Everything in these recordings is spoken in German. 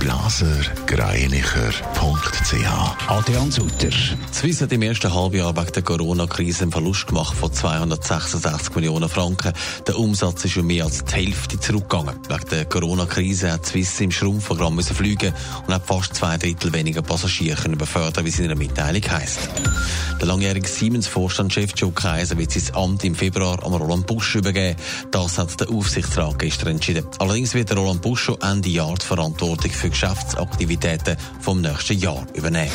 blasergreinicher.ch Adrian Sutter. Swiss hat im ersten Halbjahr wegen der Corona-Krise einen Verlust gemacht von 266 Millionen Franken. Der Umsatz ist um mehr als die Hälfte zurückgegangen. Wegen der Corona-Krise hat Swiss im Schrumpfprogramm müssen fliegen und hat fast zwei Drittel weniger Passagiere können befördern, wie es in einer Mitteilung heisst. Der langjährige Siemens-Vorstandschef Joe Kaiser wird sein Amt im Februar an Roland Busch übergeben. Das hat der Aufsichtsrat gestern entschieden. Allerdings wird Roland Busch schon Ende Jahr die Verantwortung für Geschäftsaktivitäten vom nächsten Jahr übernehmen.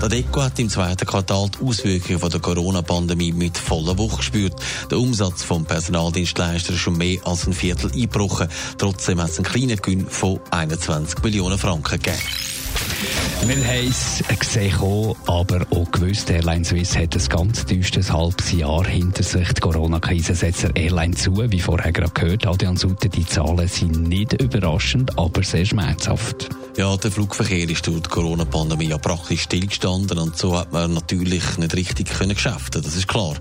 Der Deko hat im zweiten Quartal die Auswirkungen der Corona-Pandemie mit voller Wucht gespürt. Der Umsatz vom Personaldienstleister ist schon mehr als ein Viertel eingebrochen. Trotzdem hat es einen kleinen Gewinn von 21 Millionen Franken gegeben. Wir haben es gesehen, aber auch gewusst, Airline Swiss hat ein ganz düsteres halbes Jahr hinter sich. Die Corona-Krise setzt der Airline zu, wie vorher gerade gehört. Adrian Sutter, die Zahlen sind nicht überraschend, aber sehr schmerzhaft. Ja, der Flugverkehr ist durch die Corona-Pandemie ja praktisch stillgestanden und so hat man natürlich nicht richtig können geschäften. Das ist klar.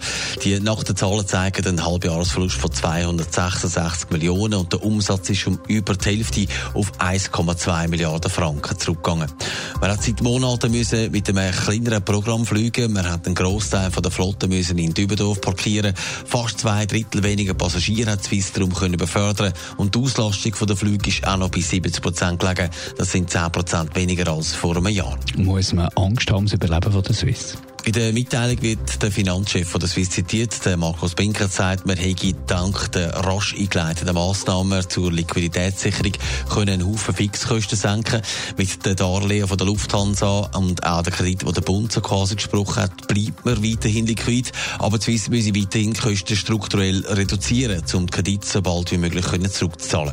Die Nachtenzahlen zeigen einen Halbjahresverlust von 266 Millionen und der Umsatz ist um über die Hälfte auf 1,2 Milliarden Franken zurückgegangen. Man hat seit Monaten müssen mit einem kleineren Programm fliegen. Man hat einen Großteil von der Flotte müssen in Dübendorf parkieren. Fast zwei Drittel weniger Passagiere hat Swiss darum können befördern und die Auslastung der Flüge ist auch noch bei 70 Prozent gelegen. Das sind 10 Prozent weniger als vor einem Jahr. Muss man Angst haben, das Überleben von der Swiss? In der Mitteilung wird der Finanzchef von der Swiss zitiert. Der Markus Binker sagt, man hätte dank der rasch eingeleiteten Massnahmen zur Liquiditätssicherung können einen Haufen Fixkosten senken. Mit den Darlehen von der Lufthansa und auch der Kredit, den der Bund so quasi gesprochen hat, bleibt man weiterhin liquid. Aber die Swiss müsse weiterhin Kosten strukturell reduzieren, um die Kredite so bald wie möglich zurückzuzahlen.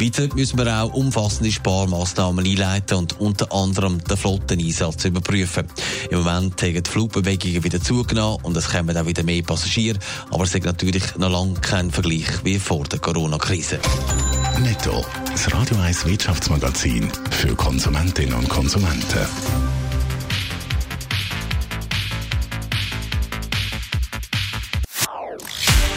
Weiter müssen wir auch umfassende Sparmaßnahmen einleiten und unter anderem den Flotteneinsatz überprüfen. Im Moment haben die Flugbewegungen wieder zugenommen und es kommen auch wieder mehr Passagiere, aber es ist natürlich noch lange kein Vergleich wie vor der Corona-Krise. Netto, das Radio 1 Wirtschaftsmagazin für Konsumentinnen und Konsumenten.